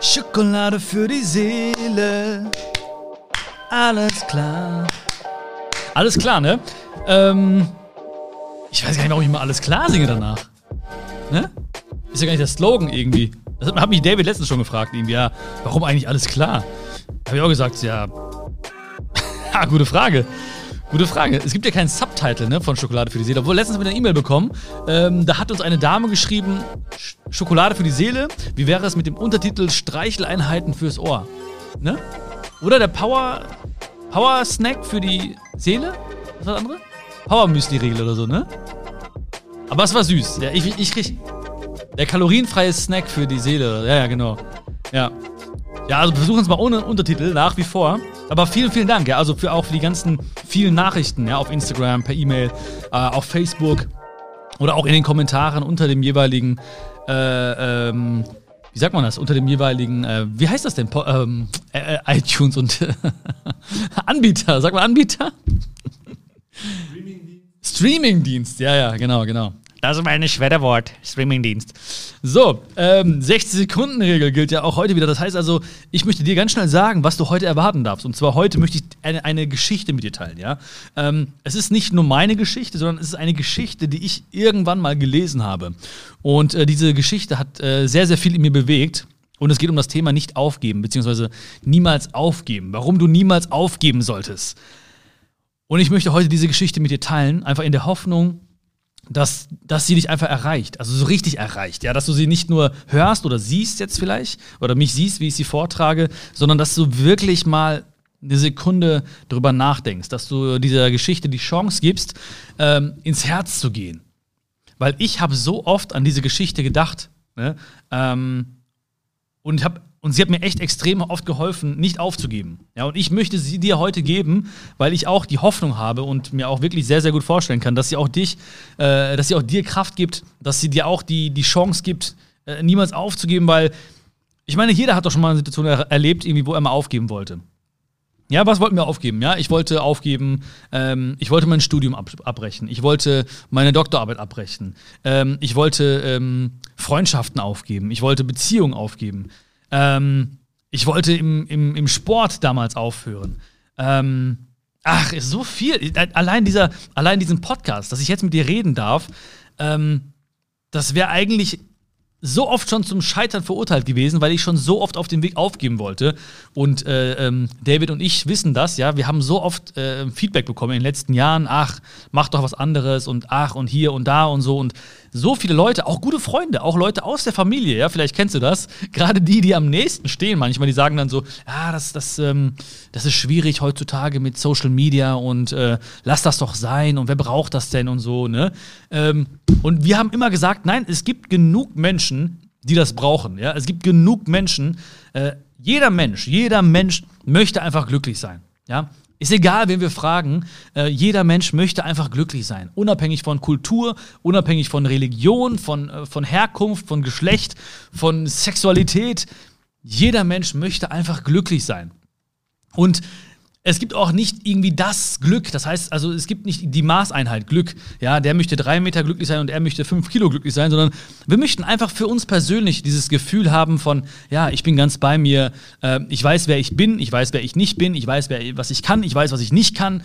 Schokolade für die Seele. Alles klar. Alles klar, ne? Ähm, ich weiß gar nicht, warum ich mal alles klar singe danach. Ne? Ist ja gar nicht der Slogan irgendwie. Das hat mich David letztens schon gefragt, irgendwie, ja, warum eigentlich alles klar? Habe ich auch gesagt, ja. ha, gute Frage. Gute Frage. Es gibt ja keinen Subtitle ne, von Schokolade für die Seele. Obwohl, letztens haben wir eine E-Mail bekommen. Ähm, da hat uns eine Dame geschrieben: Sch Schokolade für die Seele. Wie wäre es mit dem Untertitel Streicheleinheiten fürs Ohr? Ne? Oder der Power, Power Snack für die Seele? Was war das andere? Power Müsli-Regel oder so, ne? Aber es war süß. Ja, ich, ich krieg. Der kalorienfreie Snack für die Seele. Ja, ja, genau. Ja. Ja, also wir versuchen es mal ohne Untertitel, nach wie vor. Aber vielen, vielen Dank, ja, also für auch für die ganzen vielen Nachrichten, ja, auf Instagram, per E-Mail, äh, auf Facebook oder auch in den Kommentaren unter dem jeweiligen, äh, ähm, wie sagt man das, unter dem jeweiligen, äh, wie heißt das denn, po ähm, äh, äh iTunes und Anbieter, sag mal Anbieter? Streamingdienst. Streamingdienst, ja, ja, genau, genau. Das ist mein Schwedderwort. Streamingdienst. So, ähm, 60-Sekunden-Regel gilt ja auch heute wieder. Das heißt also, ich möchte dir ganz schnell sagen, was du heute erwarten darfst. Und zwar heute möchte ich eine, eine Geschichte mit dir teilen, ja. Ähm, es ist nicht nur meine Geschichte, sondern es ist eine Geschichte, die ich irgendwann mal gelesen habe. Und äh, diese Geschichte hat äh, sehr, sehr viel in mir bewegt. Und es geht um das Thema nicht aufgeben, beziehungsweise niemals aufgeben. Warum du niemals aufgeben solltest. Und ich möchte heute diese Geschichte mit dir teilen, einfach in der Hoffnung, dass, dass sie dich einfach erreicht, also so richtig erreicht, ja, dass du sie nicht nur hörst oder siehst jetzt vielleicht oder mich siehst, wie ich sie vortrage, sondern dass du wirklich mal eine Sekunde drüber nachdenkst, dass du dieser Geschichte die Chance gibst, ähm, ins Herz zu gehen. Weil ich habe so oft an diese Geschichte gedacht ne? ähm, und habe und sie hat mir echt extrem oft geholfen, nicht aufzugeben. Ja, und ich möchte sie dir heute geben, weil ich auch die Hoffnung habe und mir auch wirklich sehr, sehr gut vorstellen kann, dass sie auch dich, äh, dass sie auch dir Kraft gibt, dass sie dir auch die, die Chance gibt, äh, niemals aufzugeben, weil ich meine, jeder hat doch schon mal eine Situation er erlebt, irgendwie, wo er mal aufgeben wollte. Ja, was wollten wir aufgeben? Ja, ich wollte aufgeben, ähm, ich wollte mein Studium ab abbrechen, ich wollte meine Doktorarbeit abbrechen, ähm, ich wollte ähm, Freundschaften aufgeben, ich wollte Beziehungen aufgeben. Ähm, ich wollte im, im, im Sport damals aufhören. Ähm, ach, ist so viel. Allein, dieser, allein diesen Podcast, dass ich jetzt mit dir reden darf, ähm, das wäre eigentlich so oft schon zum Scheitern verurteilt gewesen, weil ich schon so oft auf den Weg aufgeben wollte. Und äh, ähm, David und ich wissen das, ja. Wir haben so oft äh, Feedback bekommen in den letzten Jahren, ach, mach doch was anderes und ach und hier und da und so. Und so viele Leute, auch gute Freunde, auch Leute aus der Familie, ja, vielleicht kennst du das. Gerade die, die am nächsten stehen, manchmal, die sagen dann so, ja, das, das, ähm, das ist schwierig heutzutage mit Social Media und äh, lass das doch sein und wer braucht das denn und so, ne? Ähm, und wir haben immer gesagt, nein, es gibt genug Menschen, die das brauchen, ja. Es gibt genug Menschen, äh, jeder Mensch, jeder Mensch möchte einfach glücklich sein. Ja? Ist egal, wen wir fragen. Äh, jeder Mensch möchte einfach glücklich sein. Unabhängig von Kultur, unabhängig von Religion, von, äh, von Herkunft, von Geschlecht, von Sexualität. Jeder Mensch möchte einfach glücklich sein. Und es gibt auch nicht irgendwie das Glück. Das heißt, also es gibt nicht die Maßeinheit Glück. Ja, der möchte drei Meter glücklich sein und er möchte fünf Kilo glücklich sein, sondern wir möchten einfach für uns persönlich dieses Gefühl haben von, ja, ich bin ganz bei mir, äh, ich weiß, wer ich bin, ich weiß, wer ich nicht bin, ich weiß, wer, was ich kann, ich weiß, was ich nicht kann.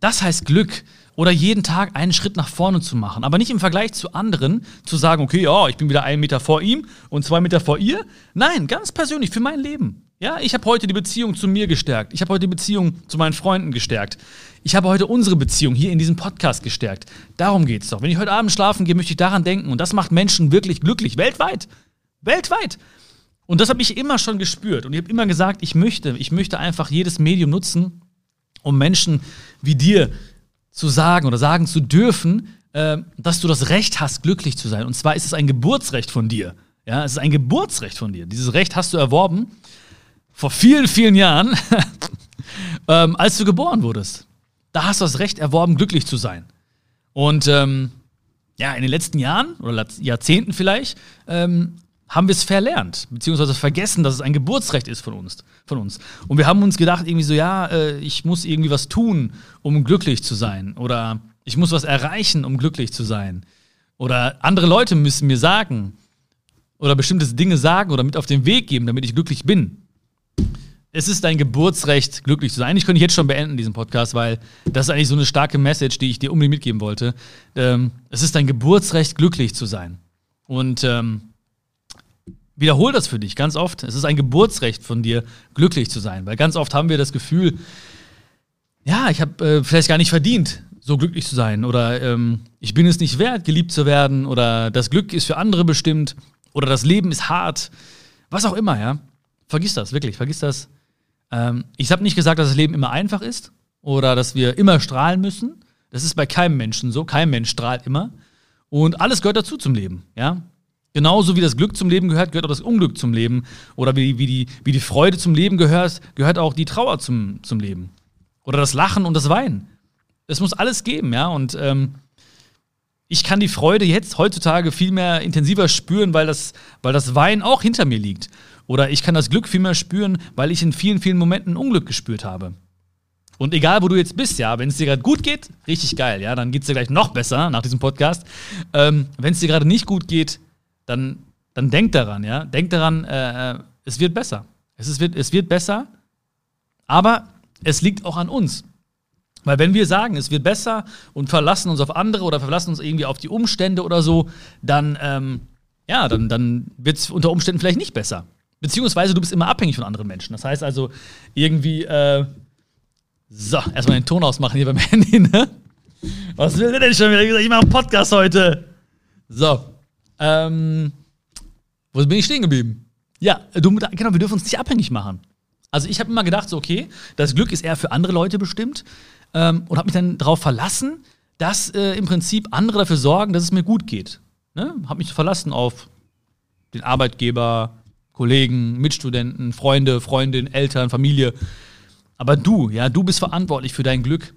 Das heißt Glück. Oder jeden Tag einen Schritt nach vorne zu machen. Aber nicht im Vergleich zu anderen zu sagen, okay, ja, ich bin wieder einen Meter vor ihm und zwei Meter vor ihr. Nein, ganz persönlich, für mein Leben. Ja, ich habe heute die Beziehung zu mir gestärkt. Ich habe heute die Beziehung zu meinen Freunden gestärkt. Ich habe heute unsere Beziehung hier in diesem Podcast gestärkt. Darum geht es doch. Wenn ich heute Abend schlafen gehe, möchte ich daran denken. Und das macht Menschen wirklich glücklich. Weltweit. Weltweit. Und das habe ich immer schon gespürt. Und ich habe immer gesagt, ich möchte, ich möchte einfach jedes Medium nutzen, um Menschen wie dir zu sagen oder sagen zu dürfen, äh, dass du das Recht hast, glücklich zu sein. Und zwar ist es ein Geburtsrecht von dir. Ja, es ist ein Geburtsrecht von dir. Dieses Recht hast du erworben vor vielen, vielen Jahren, ähm, als du geboren wurdest. Da hast du das Recht erworben, glücklich zu sein. Und ähm, ja, in den letzten Jahren oder Jahrzehnten vielleicht ähm, haben wir es verlernt, beziehungsweise vergessen, dass es ein Geburtsrecht ist von uns, von uns. Und wir haben uns gedacht, irgendwie so, ja, äh, ich muss irgendwie was tun, um glücklich zu sein. Oder ich muss was erreichen, um glücklich zu sein. Oder andere Leute müssen mir sagen, oder bestimmte Dinge sagen oder mit auf den Weg geben, damit ich glücklich bin. Es ist dein Geburtsrecht, glücklich zu sein. Eigentlich könnte ich jetzt schon beenden, diesen Podcast, weil das ist eigentlich so eine starke Message, die ich dir unbedingt mitgeben wollte. Ähm, es ist dein Geburtsrecht, glücklich zu sein. Und ähm, wiederhol das für dich ganz oft. Es ist ein Geburtsrecht von dir, glücklich zu sein. Weil ganz oft haben wir das Gefühl, ja, ich habe äh, vielleicht gar nicht verdient, so glücklich zu sein. Oder ähm, ich bin es nicht wert, geliebt zu werden. Oder das Glück ist für andere bestimmt. Oder das Leben ist hart. Was auch immer, ja. Vergiss das, wirklich, vergiss das. Ähm, ich habe nicht gesagt, dass das Leben immer einfach ist oder dass wir immer strahlen müssen. Das ist bei keinem Menschen so. Kein Mensch strahlt immer. Und alles gehört dazu zum Leben, ja. Genauso wie das Glück zum Leben gehört, gehört auch das Unglück zum Leben. Oder wie, wie, die, wie die Freude zum Leben gehört, gehört auch die Trauer zum, zum Leben. Oder das Lachen und das Weinen. Es muss alles geben, ja. Und ähm, ich kann die Freude jetzt heutzutage viel mehr intensiver spüren, weil das, weil das Weinen auch hinter mir liegt. Oder ich kann das Glück viel mehr spüren, weil ich in vielen, vielen Momenten Unglück gespürt habe. Und egal, wo du jetzt bist, ja, wenn es dir gerade gut geht, richtig geil, ja, dann geht es dir gleich noch besser nach diesem Podcast. Ähm, wenn es dir gerade nicht gut geht, dann, dann denk daran, ja. Denk daran, äh, äh, es wird besser. Es, ist, wird, es wird besser, aber es liegt auch an uns. Weil wenn wir sagen, es wird besser und verlassen uns auf andere oder verlassen uns irgendwie auf die Umstände oder so, dann, ähm, ja, dann, dann wird es unter Umständen vielleicht nicht besser. Beziehungsweise du bist immer abhängig von anderen Menschen. Das heißt also irgendwie, äh, so, erstmal den Ton ausmachen hier beim Handy, ne? Was will der denn schon wieder? Ich mache einen Podcast heute. So, ähm, wo bin ich stehen geblieben? Ja, du, genau, wir dürfen uns nicht abhängig machen. Also ich habe immer gedacht, so, okay, das Glück ist eher für andere Leute bestimmt ähm, und habe mich dann darauf verlassen, dass äh, im Prinzip andere dafür sorgen, dass es mir gut geht. Ne? Habe mich verlassen auf den Arbeitgeber, Kollegen, Mitstudenten, Freunde, Freundinnen, Eltern, Familie. Aber du, ja, du bist verantwortlich für dein Glück.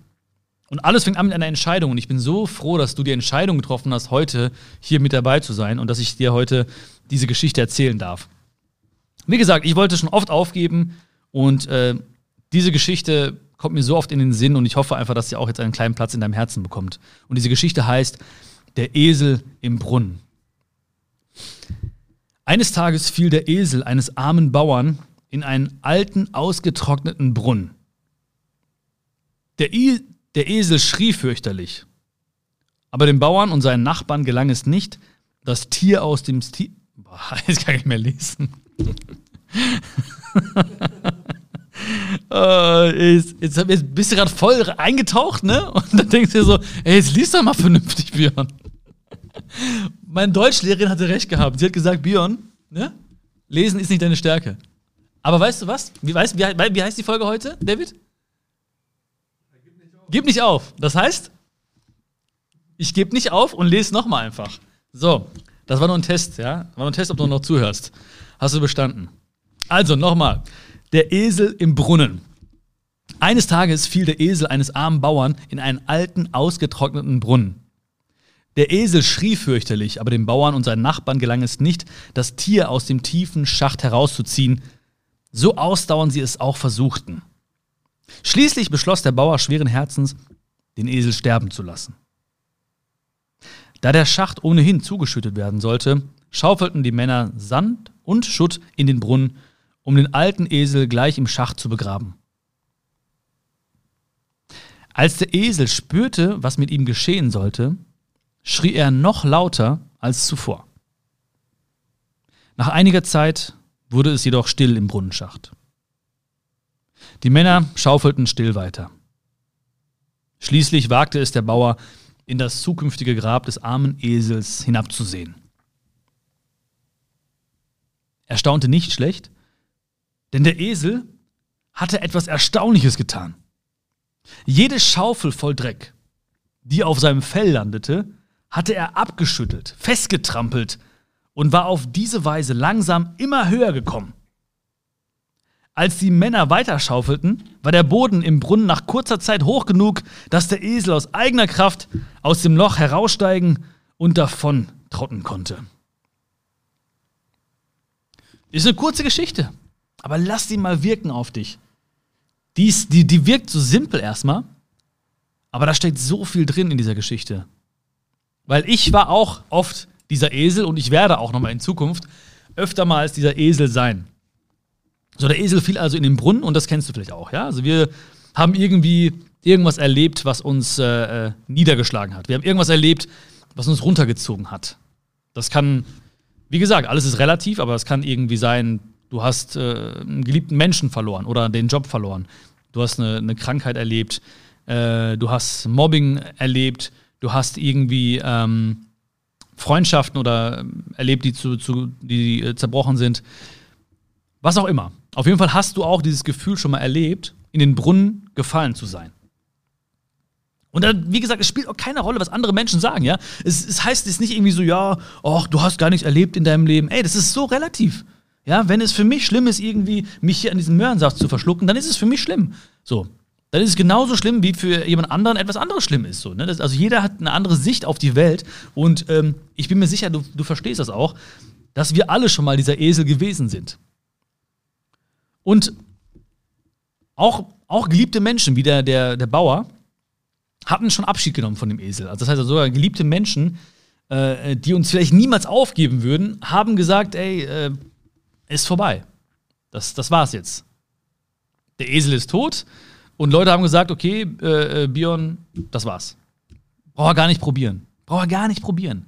Und alles fängt an mit einer Entscheidung. Und ich bin so froh, dass du die Entscheidung getroffen hast, heute hier mit dabei zu sein und dass ich dir heute diese Geschichte erzählen darf. Wie gesagt, ich wollte schon oft aufgeben und äh, diese Geschichte kommt mir so oft in den Sinn und ich hoffe einfach, dass sie auch jetzt einen kleinen Platz in deinem Herzen bekommt. Und diese Geschichte heißt Der Esel im Brunnen. Eines Tages fiel der Esel eines armen Bauern in einen alten, ausgetrockneten Brunnen. Der, I der Esel schrie fürchterlich. Aber dem Bauern und seinen Nachbarn gelang es nicht, das Tier aus dem Tier. Boah, jetzt kann ich mehr lesen. äh, jetzt, jetzt, bist du gerade voll eingetaucht, ne? Und dann denkst du dir so, ey, jetzt liest doch mal vernünftig, Björn. Meine Deutschlehrerin hatte recht gehabt. Sie hat gesagt, Björn, ne? Lesen ist nicht deine Stärke. Aber weißt du was? Wie, weißt, wie, wie heißt die Folge heute, David? Gib nicht auf. Das heißt, ich gebe nicht auf und lese nochmal einfach. So, das war nur ein Test, ja? War nur ein Test, ob du noch zuhörst. Hast du bestanden. Also nochmal. Der Esel im Brunnen. Eines Tages fiel der Esel eines armen Bauern in einen alten, ausgetrockneten Brunnen. Der Esel schrie fürchterlich, aber dem Bauern und seinen Nachbarn gelang es nicht, das Tier aus dem tiefen Schacht herauszuziehen, so ausdauernd sie es auch versuchten. Schließlich beschloss der Bauer schweren Herzens, den Esel sterben zu lassen. Da der Schacht ohnehin zugeschüttet werden sollte, schaufelten die Männer Sand und Schutt in den Brunnen, um den alten Esel gleich im Schacht zu begraben. Als der Esel spürte, was mit ihm geschehen sollte, schrie er noch lauter als zuvor. Nach einiger Zeit wurde es jedoch still im Brunnenschacht. Die Männer schaufelten still weiter. Schließlich wagte es der Bauer, in das zukünftige Grab des armen Esels hinabzusehen. Er staunte nicht schlecht, denn der Esel hatte etwas Erstaunliches getan. Jede Schaufel voll Dreck, die auf seinem Fell landete, hatte er abgeschüttelt, festgetrampelt und war auf diese Weise langsam immer höher gekommen. Als die Männer weiterschaufelten, war der Boden im Brunnen nach kurzer Zeit hoch genug, dass der Esel aus eigener Kraft aus dem Loch heraussteigen und davon trotten konnte. Ist eine kurze Geschichte, aber lass sie mal wirken auf dich. Die, ist, die, die wirkt so simpel erstmal, aber da steckt so viel drin in dieser Geschichte. Weil ich war auch oft dieser Esel und ich werde auch nochmal in Zukunft öfter mal als dieser Esel sein. So, der Esel fiel also in den Brunnen und das kennst du vielleicht auch, ja? Also wir haben irgendwie irgendwas erlebt, was uns äh, äh, niedergeschlagen hat. Wir haben irgendwas erlebt, was uns runtergezogen hat. Das kann, wie gesagt, alles ist relativ, aber es kann irgendwie sein, du hast äh, einen geliebten Menschen verloren oder den Job verloren. Du hast eine, eine Krankheit erlebt, äh, du hast Mobbing erlebt, du hast irgendwie ähm, Freundschaften oder ähm, erlebt, die, zu, zu, die äh, zerbrochen sind. Was auch immer. Auf jeden Fall hast du auch dieses Gefühl schon mal erlebt, in den Brunnen gefallen zu sein. Und dann, wie gesagt, es spielt auch keine Rolle, was andere Menschen sagen, ja. Es, es heißt jetzt nicht irgendwie so, ja, ach, du hast gar nichts erlebt in deinem Leben. Ey, das ist so relativ. Ja, wenn es für mich schlimm ist, irgendwie mich hier an diesem Möhrensaft zu verschlucken, dann ist es für mich schlimm. So. Dann ist es genauso schlimm, wie für jemand anderen etwas anderes schlimm ist. So, ne? das, also jeder hat eine andere Sicht auf die Welt. Und ähm, ich bin mir sicher, du, du verstehst das auch, dass wir alle schon mal dieser Esel gewesen sind. Und auch, auch geliebte Menschen, wie der, der, der Bauer, hatten schon Abschied genommen von dem Esel. Also das heißt also sogar geliebte Menschen, äh, die uns vielleicht niemals aufgeben würden, haben gesagt, ey, äh, ist vorbei. Das, das war's jetzt. Der Esel ist tot und Leute haben gesagt, okay, äh, äh Björn, das war's. Braucht er gar nicht probieren. Braucht er gar nicht probieren.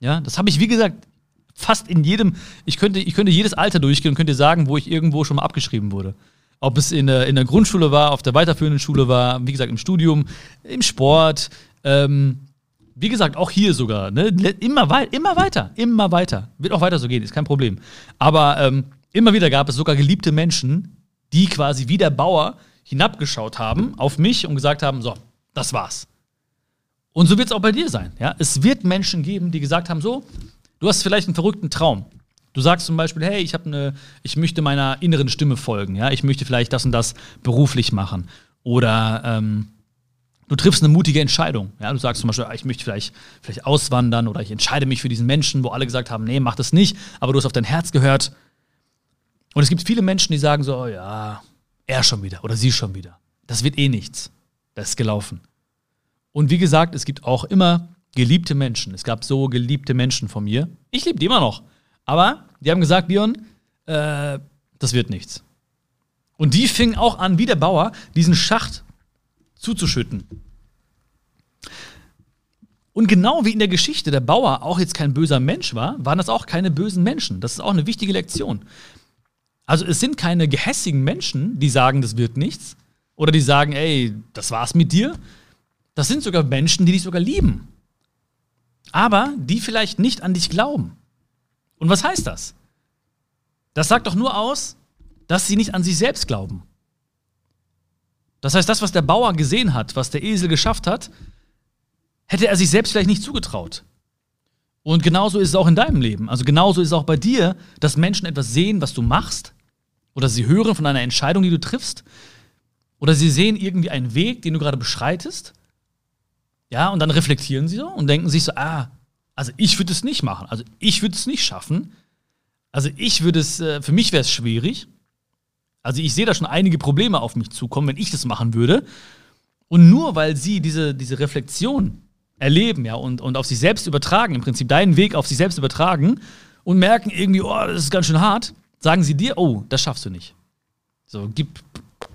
Ja, das habe ich, wie gesagt, fast in jedem, ich könnte, ich könnte jedes Alter durchgehen und könnte sagen, wo ich irgendwo schon mal abgeschrieben wurde. Ob es in der, in der Grundschule war, auf der weiterführenden Schule war, wie gesagt, im Studium, im Sport, ähm, wie gesagt, auch hier sogar, ne? immer, wei immer weiter, immer weiter. Wird auch weiter so gehen, ist kein Problem. Aber ähm, immer wieder gab es sogar geliebte Menschen, die quasi wie der Bauer hinabgeschaut haben auf mich und gesagt haben: So, das war's. Und so wird es auch bei dir sein. Ja? Es wird Menschen geben, die gesagt haben: So, du hast vielleicht einen verrückten Traum. Du sagst zum Beispiel, hey, ich eine, ich möchte meiner inneren Stimme folgen, ja, ich möchte vielleicht das und das beruflich machen. Oder ähm, du triffst eine mutige Entscheidung. Ja, du sagst zum Beispiel, ich möchte vielleicht, vielleicht auswandern oder ich entscheide mich für diesen Menschen, wo alle gesagt haben, nee, mach das nicht, aber du hast auf dein Herz gehört. Und es gibt viele Menschen, die sagen so, oh ja, er schon wieder oder sie schon wieder. Das wird eh nichts. Das ist gelaufen. Und wie gesagt, es gibt auch immer geliebte Menschen. Es gab so geliebte Menschen von mir. Ich liebe die immer noch. Aber die haben gesagt, Björn, äh, das wird nichts. Und die fingen auch an, wie der Bauer, diesen Schacht zuzuschütten. Und genau wie in der Geschichte der Bauer auch jetzt kein böser Mensch war, waren das auch keine bösen Menschen. Das ist auch eine wichtige Lektion. Also es sind keine gehässigen Menschen, die sagen, das wird nichts. Oder die sagen, ey, das war's mit dir. Das sind sogar Menschen, die dich sogar lieben. Aber die vielleicht nicht an dich glauben. Und was heißt das? Das sagt doch nur aus, dass sie nicht an sich selbst glauben. Das heißt, das, was der Bauer gesehen hat, was der Esel geschafft hat, hätte er sich selbst vielleicht nicht zugetraut. Und genauso ist es auch in deinem Leben. Also genauso ist es auch bei dir, dass Menschen etwas sehen, was du machst, oder sie hören von einer Entscheidung, die du triffst, oder sie sehen irgendwie einen Weg, den du gerade beschreitest. Ja, und dann reflektieren sie so und denken sich so, ah, also ich würde es nicht machen. Also ich würde es nicht schaffen. Also ich würde es, äh, für mich wäre es schwierig. Also ich sehe da schon einige Probleme auf mich zukommen, wenn ich das machen würde. Und nur weil sie diese, diese Reflexion erleben, ja, und, und auf sich selbst übertragen, im Prinzip deinen Weg auf sich selbst übertragen und merken irgendwie, oh, das ist ganz schön hart, sagen sie dir, oh, das schaffst du nicht. So, gib,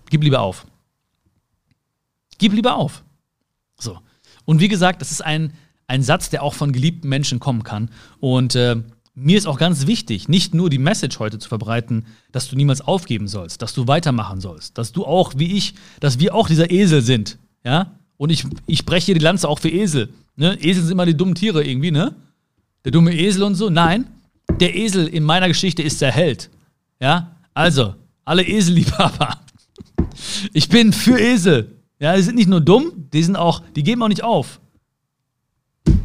gib lieber auf. Gib lieber auf. So. Und wie gesagt, das ist ein, ein Satz, der auch von geliebten Menschen kommen kann. Und äh, mir ist auch ganz wichtig, nicht nur die Message heute zu verbreiten, dass du niemals aufgeben sollst, dass du weitermachen sollst, dass du auch, wie ich, dass wir auch dieser Esel sind. Ja? Und ich, ich breche hier die Lanze auch für Esel. Ne? Esel sind immer die dummen Tiere irgendwie, ne? Der dumme Esel und so. Nein, der Esel in meiner Geschichte ist der Held. Ja? Also, alle Eselliebhaber. Ich bin für Esel. Ja, die sind nicht nur dumm, die sind auch, die geben auch nicht auf.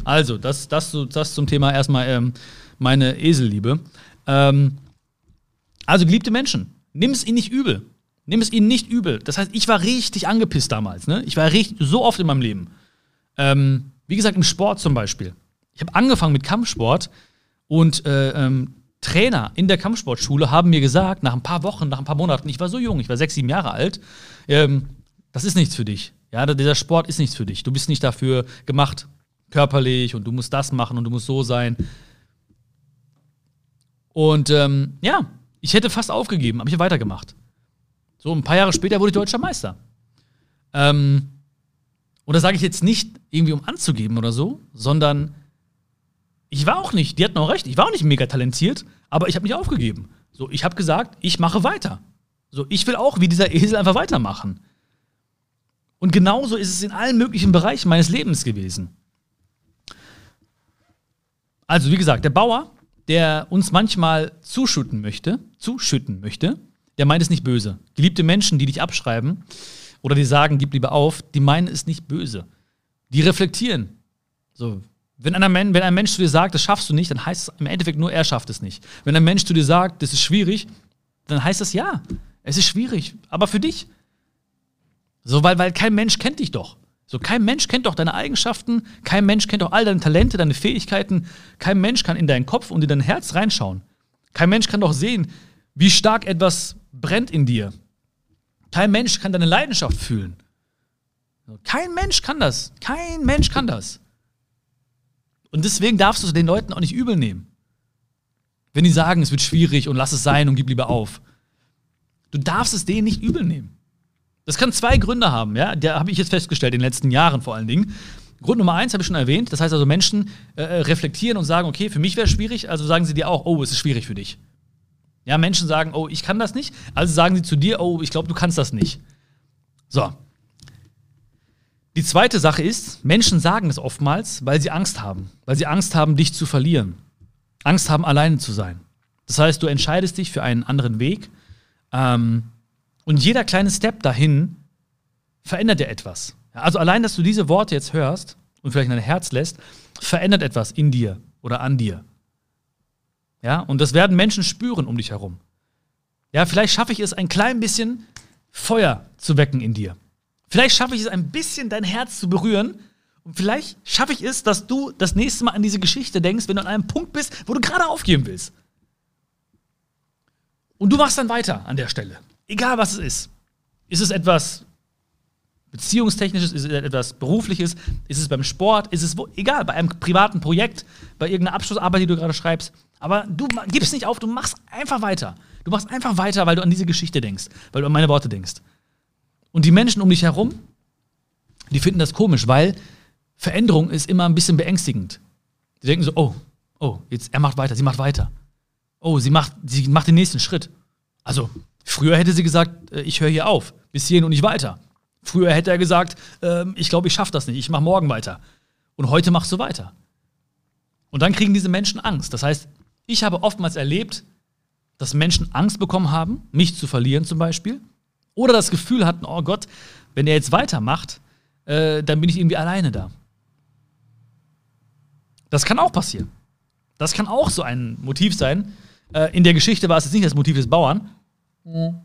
Also, das, das, das zum Thema erstmal ähm, meine Eselliebe. Ähm, also, geliebte Menschen, nimm es ihnen nicht übel. Nimm es ihnen nicht übel. Das heißt, ich war richtig angepisst damals. Ne? Ich war richtig, so oft in meinem Leben. Ähm, wie gesagt, im Sport zum Beispiel. Ich habe angefangen mit Kampfsport und äh, ähm, Trainer in der Kampfsportschule haben mir gesagt, nach ein paar Wochen, nach ein paar Monaten, ich war so jung, ich war sechs, sieben Jahre alt, ähm, das ist nichts für dich. Ja, dieser Sport ist nichts für dich. Du bist nicht dafür gemacht körperlich und du musst das machen und du musst so sein. Und ähm, ja, ich hätte fast aufgegeben, aber ich habe weitergemacht. So, ein paar Jahre später wurde ich deutscher Meister. Ähm, und das sage ich jetzt nicht irgendwie, um anzugeben oder so, sondern ich war auch nicht, die hatten auch recht, ich war auch nicht mega talentiert, aber ich habe nicht aufgegeben. So, ich habe gesagt, ich mache weiter. So, ich will auch wie dieser Esel einfach weitermachen. Und genauso ist es in allen möglichen Bereichen meines Lebens gewesen. Also, wie gesagt, der Bauer, der uns manchmal zuschütten möchte, zuschütten möchte, der meint es nicht böse. Geliebte Menschen, die dich abschreiben oder die sagen, gib lieber auf, die meinen es nicht böse. Die reflektieren. So, wenn, einer, wenn ein Mensch zu dir sagt, das schaffst du nicht, dann heißt es im Endeffekt nur, er schafft es nicht. Wenn ein Mensch zu dir sagt, das ist schwierig, dann heißt das ja, es ist schwierig, aber für dich. So, weil, weil kein Mensch kennt dich doch. So, kein Mensch kennt doch deine Eigenschaften, kein Mensch kennt doch all deine Talente, deine Fähigkeiten. Kein Mensch kann in deinen Kopf und in dein Herz reinschauen. Kein Mensch kann doch sehen, wie stark etwas brennt in dir. Kein Mensch kann deine Leidenschaft fühlen. Kein Mensch kann das. Kein Mensch kann das. Und deswegen darfst du es den Leuten auch nicht übel nehmen. Wenn die sagen, es wird schwierig und lass es sein und gib lieber auf. Du darfst es denen nicht übel nehmen. Das kann zwei Gründe haben, ja. Da habe ich jetzt festgestellt, in den letzten Jahren vor allen Dingen. Grund Nummer eins habe ich schon erwähnt. Das heißt also, Menschen äh, äh reflektieren und sagen, okay, für mich wäre es schwierig, also sagen sie dir auch, oh, es ist schwierig für dich. Ja, Menschen sagen, oh, ich kann das nicht, also sagen sie zu dir, oh, ich glaube, du kannst das nicht. So. Die zweite Sache ist, Menschen sagen es oftmals, weil sie Angst haben. Weil sie Angst haben, dich zu verlieren. Angst haben, alleine zu sein. Das heißt, du entscheidest dich für einen anderen Weg. Ähm, und jeder kleine Step dahin verändert dir etwas. Also allein, dass du diese Worte jetzt hörst und vielleicht in dein Herz lässt, verändert etwas in dir oder an dir. Ja, und das werden Menschen spüren um dich herum. Ja, vielleicht schaffe ich es, ein klein bisschen Feuer zu wecken in dir. Vielleicht schaffe ich es, ein bisschen dein Herz zu berühren. Und vielleicht schaffe ich es, dass du das nächste Mal an diese Geschichte denkst, wenn du an einem Punkt bist, wo du gerade aufgeben willst. Und du machst dann weiter an der Stelle. Egal was es ist. Ist es etwas Beziehungstechnisches, ist es etwas Berufliches, ist es beim Sport, ist es wo, egal, bei einem privaten Projekt, bei irgendeiner Abschlussarbeit, die du gerade schreibst. Aber du gibst nicht auf, du machst einfach weiter. Du machst einfach weiter, weil du an diese Geschichte denkst, weil du an meine Worte denkst. Und die Menschen um dich herum, die finden das komisch, weil Veränderung ist immer ein bisschen beängstigend. Die denken so, oh, oh, jetzt er macht weiter, sie macht weiter. Oh, sie macht, sie macht den nächsten Schritt. Also, früher hätte sie gesagt, äh, ich höre hier auf, bis hierhin und nicht weiter. Früher hätte er gesagt, äh, ich glaube, ich schaffe das nicht, ich mache morgen weiter. Und heute machst du weiter. Und dann kriegen diese Menschen Angst. Das heißt, ich habe oftmals erlebt, dass Menschen Angst bekommen haben, mich zu verlieren zum Beispiel. Oder das Gefühl hatten, oh Gott, wenn er jetzt weitermacht, äh, dann bin ich irgendwie alleine da. Das kann auch passieren. Das kann auch so ein Motiv sein. Äh, in der Geschichte war es jetzt nicht das Motiv des Bauern. Mhm.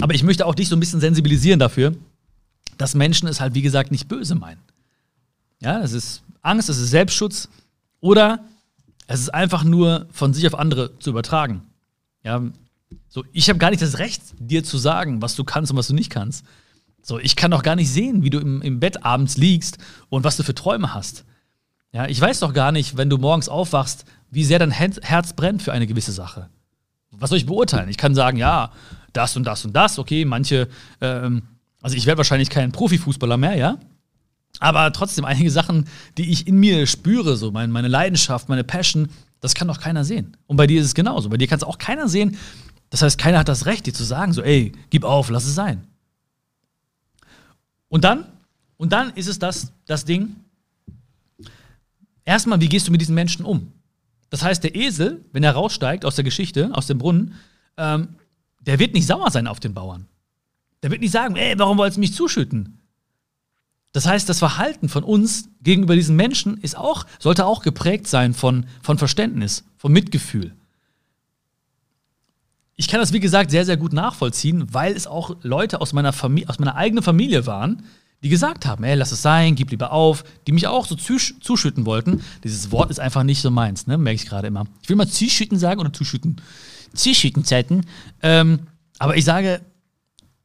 Aber ich möchte auch dich so ein bisschen sensibilisieren dafür, dass Menschen es halt, wie gesagt, nicht böse meinen. Ja, es ist Angst, es ist Selbstschutz oder es ist einfach nur von sich auf andere zu übertragen. Ja, so, ich habe gar nicht das Recht, dir zu sagen, was du kannst und was du nicht kannst. So, ich kann doch gar nicht sehen, wie du im, im Bett abends liegst und was du für Träume hast. Ja, ich weiß doch gar nicht, wenn du morgens aufwachst, wie sehr dein Herz brennt für eine gewisse Sache. Was soll ich beurteilen? Ich kann sagen, ja, das und das und das, okay, manche, ähm, also ich werde wahrscheinlich kein Profifußballer mehr, ja. Aber trotzdem einige Sachen, die ich in mir spüre, so meine, meine Leidenschaft, meine Passion, das kann doch keiner sehen. Und bei dir ist es genauso. Bei dir kann es auch keiner sehen. Das heißt, keiner hat das Recht, dir zu sagen, so, ey, gib auf, lass es sein. Und dann, und dann ist es das, das Ding, erstmal, wie gehst du mit diesen Menschen um? Das heißt, der Esel, wenn er raussteigt aus der Geschichte, aus dem Brunnen, ähm, der wird nicht sauer sein auf den Bauern. Der wird nicht sagen, ey, warum wolltest du mich zuschütten? Das heißt, das Verhalten von uns gegenüber diesen Menschen ist auch, sollte auch geprägt sein von, von Verständnis, von Mitgefühl. Ich kann das, wie gesagt, sehr, sehr gut nachvollziehen, weil es auch Leute aus meiner, Familie, aus meiner eigenen Familie waren, die gesagt haben, ey, lass es sein, gib lieber auf, die mich auch so zuschütten wollten. Dieses Wort ist einfach nicht so meins, ne? merke ich gerade immer. Ich will mal zuschütten sagen oder zuschütten. Zuschüttenzeiten. Ähm, aber ich sage,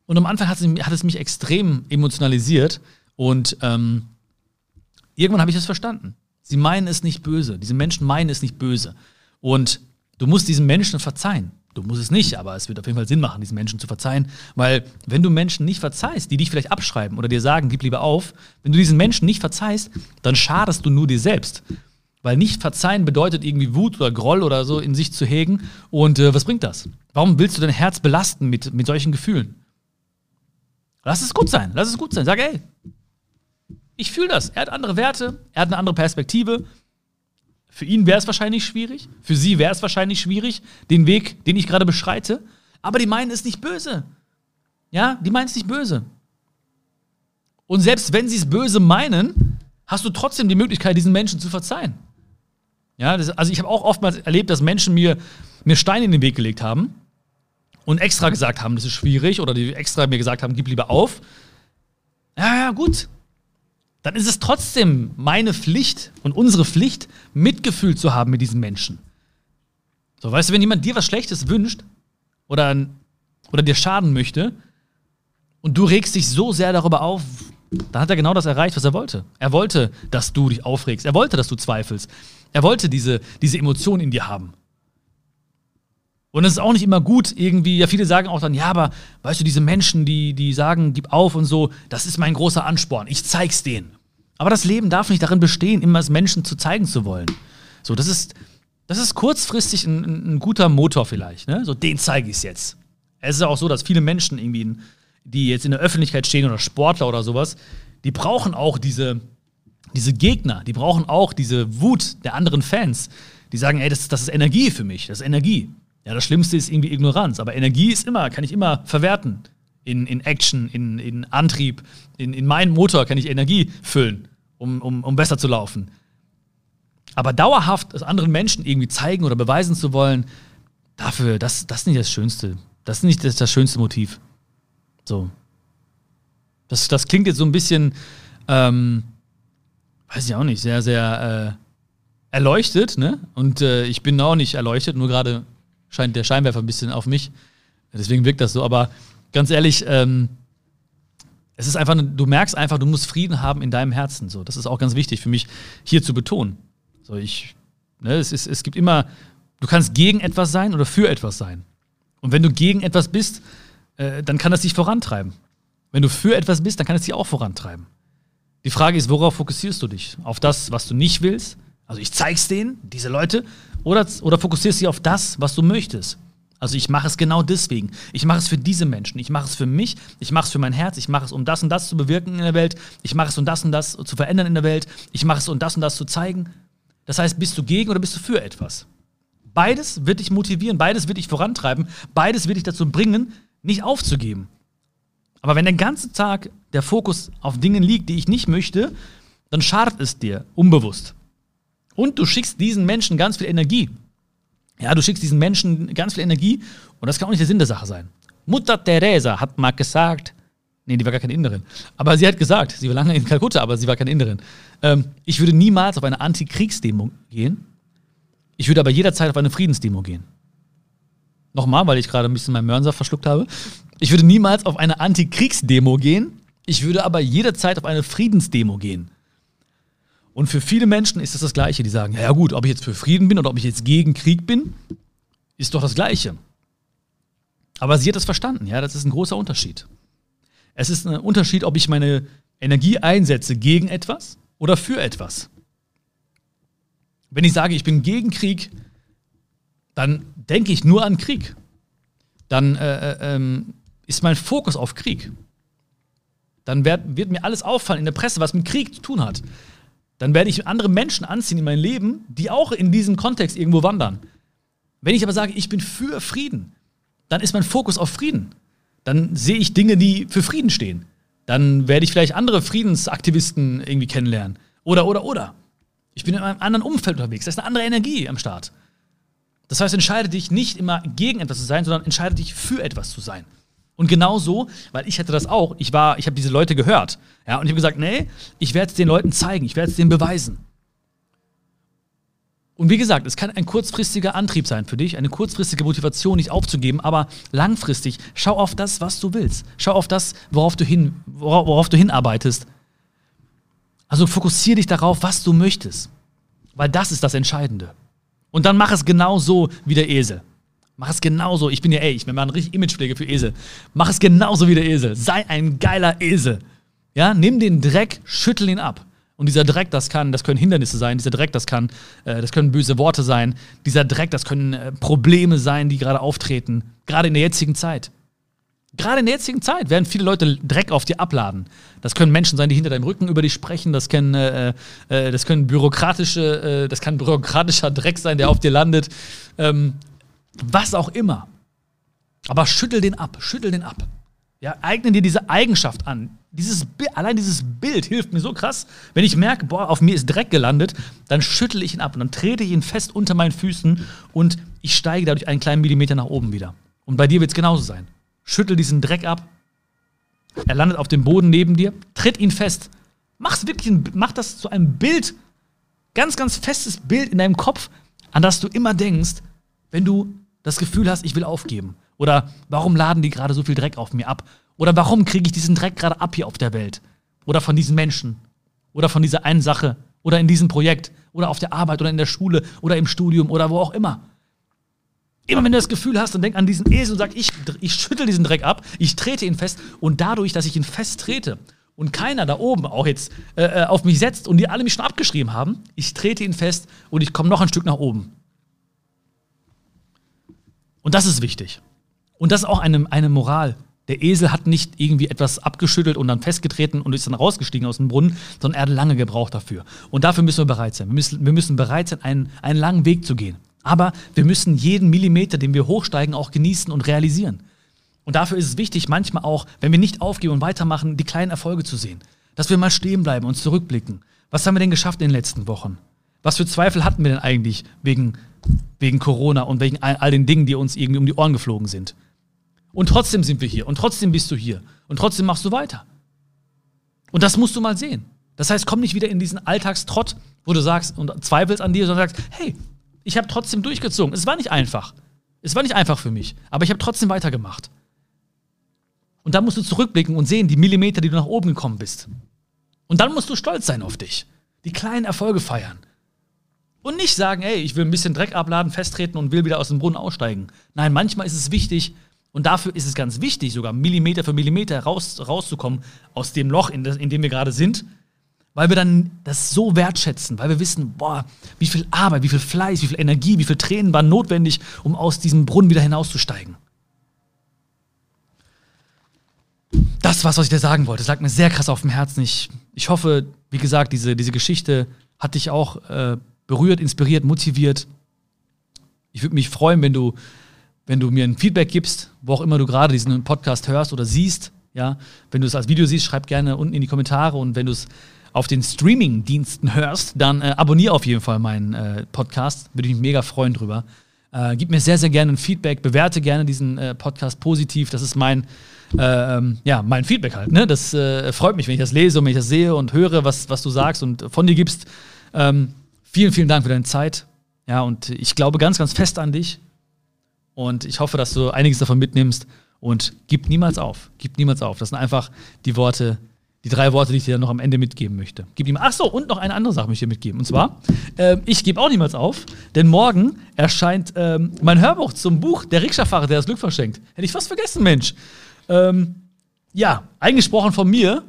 und am Anfang hat es, hat es mich extrem emotionalisiert, und ähm, irgendwann habe ich das verstanden. Sie meinen es nicht böse. Diese Menschen meinen es nicht böse. Und Du musst diesen Menschen verzeihen. Du musst es nicht, aber es wird auf jeden Fall Sinn machen, diesen Menschen zu verzeihen. Weil, wenn du Menschen nicht verzeihst, die dich vielleicht abschreiben oder dir sagen, gib lieber auf, wenn du diesen Menschen nicht verzeihst, dann schadest du nur dir selbst. Weil nicht verzeihen bedeutet irgendwie Wut oder Groll oder so in sich zu hegen. Und äh, was bringt das? Warum willst du dein Herz belasten mit, mit solchen Gefühlen? Lass es gut sein, lass es gut sein. Sag, ey, ich fühle das. Er hat andere Werte, er hat eine andere Perspektive. Für ihn wäre es wahrscheinlich schwierig, für sie wäre es wahrscheinlich schwierig, den Weg, den ich gerade beschreite. Aber die meinen es nicht böse. Ja, die meinen es nicht böse. Und selbst wenn sie es böse meinen, hast du trotzdem die Möglichkeit, diesen Menschen zu verzeihen. Ja, das, also ich habe auch oftmals erlebt, dass Menschen mir, mir Steine in den Weg gelegt haben und extra gesagt haben, das ist schwierig oder die extra mir gesagt haben, gib lieber auf. Ja, ja, gut dann ist es trotzdem meine Pflicht und unsere Pflicht, Mitgefühl zu haben mit diesen Menschen. So, weißt du, wenn jemand dir was Schlechtes wünscht oder, oder dir schaden möchte und du regst dich so sehr darüber auf, dann hat er genau das erreicht, was er wollte. Er wollte, dass du dich aufregst. Er wollte, dass du zweifelst. Er wollte diese, diese Emotion in dir haben. Und es ist auch nicht immer gut, irgendwie, ja, viele sagen auch dann, ja, aber weißt du, diese Menschen, die, die sagen, gib auf und so, das ist mein großer Ansporn. Ich zeig's denen. Aber das Leben darf nicht darin bestehen, immer es Menschen zu zeigen zu wollen. So, das ist, das ist kurzfristig ein, ein guter Motor vielleicht. Ne? So, den zeige ich jetzt. Es ist auch so, dass viele Menschen irgendwie, die jetzt in der Öffentlichkeit stehen oder Sportler oder sowas, die brauchen auch diese, diese Gegner, die brauchen auch diese Wut der anderen Fans. Die sagen, ey, das, das ist Energie für mich, das ist Energie. Ja, das Schlimmste ist irgendwie Ignoranz, aber Energie ist immer, kann ich immer verwerten in, in Action, in, in Antrieb, in, in meinen Motor kann ich Energie füllen, um, um, um besser zu laufen. Aber dauerhaft es anderen Menschen irgendwie zeigen oder beweisen zu wollen, dafür, das, das ist nicht das Schönste. Das ist nicht das, das schönste Motiv. So. Das, das klingt jetzt so ein bisschen, ähm, weiß ich auch nicht, sehr, sehr äh, erleuchtet, ne? Und äh, ich bin auch nicht erleuchtet, nur gerade scheint der Scheinwerfer ein bisschen auf mich. Deswegen wirkt das so. Aber ganz ehrlich, ähm, es ist einfach, du merkst einfach, du musst Frieden haben in deinem Herzen. So, das ist auch ganz wichtig für mich hier zu betonen. So, ich, ne, es, ist, es gibt immer, du kannst gegen etwas sein oder für etwas sein. Und wenn du gegen etwas bist, äh, dann kann das dich vorantreiben. Wenn du für etwas bist, dann kann es dich auch vorantreiben. Die Frage ist, worauf fokussierst du dich? Auf das, was du nicht willst? Also ich zeig's denen, diese Leute, oder, oder fokussierst du dich auf das, was du möchtest? Also ich mache es genau deswegen. Ich mache es für diese Menschen. Ich mache es für mich. Ich mache es für mein Herz. Ich mache es, um das und das zu bewirken in der Welt. Ich mache es, um das und das zu verändern in der Welt. Ich mache es, um das und das zu zeigen. Das heißt, bist du gegen oder bist du für etwas? Beides wird dich motivieren, beides wird dich vorantreiben, beides wird dich dazu bringen, nicht aufzugeben. Aber wenn der ganze Tag der Fokus auf Dingen liegt, die ich nicht möchte, dann schadet es dir unbewusst. Und du schickst diesen Menschen ganz viel Energie. Ja, du schickst diesen Menschen ganz viel Energie und das kann auch nicht der Sinn der Sache sein. Mutter Teresa hat mal gesagt, nee, die war gar keine Inderin, aber sie hat gesagt, sie war lange in Kalkutta, aber sie war keine Inderin. Ähm, ich würde niemals auf eine Antikriegsdemo gehen. Ich würde aber jederzeit auf eine Friedensdemo gehen. Nochmal, weil ich gerade ein bisschen meinen Mörnsaft verschluckt habe. Ich würde niemals auf eine Antikriegsdemo gehen. Ich würde aber jederzeit auf eine Friedensdemo gehen. Und für viele Menschen ist das das Gleiche. Die sagen, ja gut, ob ich jetzt für Frieden bin oder ob ich jetzt gegen Krieg bin, ist doch das Gleiche. Aber sie hat das verstanden, ja, das ist ein großer Unterschied. Es ist ein Unterschied, ob ich meine Energie einsetze gegen etwas oder für etwas. Wenn ich sage, ich bin gegen Krieg, dann denke ich nur an Krieg. Dann äh, äh, ähm, ist mein Fokus auf Krieg. Dann wird, wird mir alles auffallen in der Presse, was mit Krieg zu tun hat dann werde ich andere Menschen anziehen in mein Leben, die auch in diesem Kontext irgendwo wandern. Wenn ich aber sage, ich bin für Frieden, dann ist mein Fokus auf Frieden. Dann sehe ich Dinge, die für Frieden stehen. Dann werde ich vielleicht andere Friedensaktivisten irgendwie kennenlernen. Oder, oder, oder. Ich bin in einem anderen Umfeld unterwegs. Da ist eine andere Energie am Start. Das heißt, entscheide dich nicht immer gegen etwas zu sein, sondern entscheide dich für etwas zu sein. Und genau so, weil ich hatte das auch, ich war, ich habe diese Leute gehört. Ja, und ich habe gesagt, nee, ich werde es den Leuten zeigen, ich werde es denen beweisen. Und wie gesagt, es kann ein kurzfristiger Antrieb sein für dich, eine kurzfristige Motivation, nicht aufzugeben, aber langfristig schau auf das, was du willst. Schau auf das, worauf du, hin, worauf, du hinarbeitest. Also fokussiere dich darauf, was du möchtest. Weil das ist das Entscheidende. Und dann mach es genauso wie der Esel. Mach es genauso. Ich bin ja, ey, ich ein richtig Imagepflege für Esel. Mach es genauso wie der Esel. Sei ein geiler Esel. Ja, nimm den Dreck, schüttel ihn ab. Und dieser Dreck, das kann, das können Hindernisse sein. Dieser Dreck, das kann, äh, das können böse Worte sein. Dieser Dreck, das können äh, Probleme sein, die gerade auftreten. Gerade in der jetzigen Zeit. Gerade in der jetzigen Zeit werden viele Leute Dreck auf dir abladen. Das können Menschen sein, die hinter deinem Rücken über dich sprechen. Das können, äh, äh, das können bürokratische, äh, das kann bürokratischer Dreck sein, der auf dir landet. Ähm, was auch immer. Aber schüttel den ab, schüttel den ab. Ja, eigne dir diese Eigenschaft an. Dieses, allein dieses Bild hilft mir so krass. Wenn ich merke, boah, auf mir ist Dreck gelandet, dann schüttel ich ihn ab und dann trete ich ihn fest unter meinen Füßen und ich steige dadurch einen kleinen Millimeter nach oben wieder. Und bei dir wird es genauso sein. Schüttel diesen Dreck ab. Er landet auf dem Boden neben dir. Tritt ihn fest. Mach's wirklich mach das zu einem Bild. Ganz, ganz festes Bild in deinem Kopf, an das du immer denkst, wenn du das Gefühl hast, ich will aufgeben. Oder warum laden die gerade so viel Dreck auf mir ab? Oder warum kriege ich diesen Dreck gerade ab hier auf der Welt? Oder von diesen Menschen? Oder von dieser einen Sache? Oder in diesem Projekt? Oder auf der Arbeit? Oder in der Schule? Oder im Studium? Oder wo auch immer? Immer wenn du das Gefühl hast, dann denk an diesen Esel und sag, ich, ich schüttel diesen Dreck ab, ich trete ihn fest und dadurch, dass ich ihn fest trete und keiner da oben auch jetzt äh, äh, auf mich setzt und die alle mich schon abgeschrieben haben, ich trete ihn fest und ich komme noch ein Stück nach oben. Und das ist wichtig. Und das ist auch eine, eine Moral. Der Esel hat nicht irgendwie etwas abgeschüttelt und dann festgetreten und ist dann rausgestiegen aus dem Brunnen, sondern er hat lange gebraucht dafür. Und dafür müssen wir bereit sein. Wir müssen, wir müssen bereit sein, einen, einen langen Weg zu gehen. Aber wir müssen jeden Millimeter, den wir hochsteigen, auch genießen und realisieren. Und dafür ist es wichtig, manchmal auch, wenn wir nicht aufgeben und weitermachen, die kleinen Erfolge zu sehen. Dass wir mal stehen bleiben und zurückblicken. Was haben wir denn geschafft in den letzten Wochen? Was für Zweifel hatten wir denn eigentlich wegen, wegen Corona und wegen all, all den Dingen, die uns irgendwie um die Ohren geflogen sind? Und trotzdem sind wir hier und trotzdem bist du hier und trotzdem machst du weiter. Und das musst du mal sehen. Das heißt, komm nicht wieder in diesen Alltagstrott, wo du sagst und zweifelst an dir, sondern sagst, hey, ich habe trotzdem durchgezogen. Es war nicht einfach. Es war nicht einfach für mich, aber ich habe trotzdem weitergemacht. Und dann musst du zurückblicken und sehen, die Millimeter, die du nach oben gekommen bist. Und dann musst du stolz sein auf dich. Die kleinen Erfolge feiern. Und nicht sagen, ey, ich will ein bisschen Dreck abladen, festtreten und will wieder aus dem Brunnen aussteigen. Nein, manchmal ist es wichtig, und dafür ist es ganz wichtig, sogar Millimeter für Millimeter raus, rauszukommen aus dem Loch, in, das, in dem wir gerade sind, weil wir dann das so wertschätzen, weil wir wissen, boah, wie viel Arbeit, wie viel Fleiß, wie viel Energie, wie viel Tränen waren notwendig, um aus diesem Brunnen wieder hinauszusteigen. Das war's, was ich dir sagen wollte. Das lag mir sehr krass auf dem Herzen. Ich, ich hoffe, wie gesagt, diese, diese Geschichte hat dich auch äh, berührt, inspiriert, motiviert. Ich würde mich freuen, wenn du, wenn du mir ein Feedback gibst, wo auch immer du gerade diesen Podcast hörst oder siehst. Ja, wenn du es als Video siehst, schreib gerne unten in die Kommentare und wenn du es auf den Streaming-Diensten hörst, dann äh, abonniere auf jeden Fall meinen äh, Podcast. Würde ich mich mega freuen drüber. Äh, gib mir sehr, sehr gerne ein Feedback, bewerte gerne diesen äh, Podcast positiv. Das ist mein, äh, ähm, ja, mein Feedback halt. Ne? Das äh, freut mich, wenn ich das lese und wenn ich das sehe und höre, was, was du sagst und von dir gibst. Ähm, vielen, vielen Dank für deine Zeit. Ja, und ich glaube ganz, ganz fest an dich. Und ich hoffe, dass du einiges davon mitnimmst. Und gib niemals auf. Gib niemals auf. Das sind einfach die Worte, die drei Worte, die ich dir noch am Ende mitgeben möchte. Gib ihm. Ach so, und noch eine andere Sache möchte ich dir mitgeben. Und zwar, äh, ich gebe auch niemals auf, denn morgen erscheint ähm, mein Hörbuch zum Buch Der Rikscha-Fahrer, der das Glück verschenkt. Hätte ich fast vergessen, Mensch. Ähm, ja, eingesprochen von mir.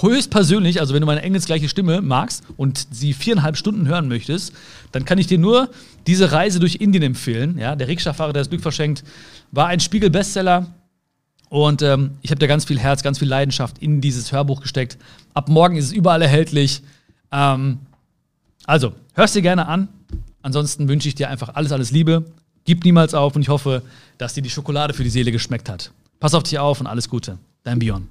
Höchstpersönlich, also wenn du meine engelsgleiche Stimme magst und sie viereinhalb Stunden hören möchtest, dann kann ich dir nur diese Reise durch Indien empfehlen. Ja, der Rikscha-Fahrer, der das Glück verschenkt, war ein Spiegel-Bestseller und ähm, ich habe da ganz viel Herz, ganz viel Leidenschaft in dieses Hörbuch gesteckt. Ab morgen ist es überall erhältlich. Ähm, also, hörst dir gerne an. Ansonsten wünsche ich dir einfach alles, alles Liebe. Gib niemals auf und ich hoffe, dass dir die Schokolade für die Seele geschmeckt hat. Pass auf dich auf und alles Gute. Dein Bion.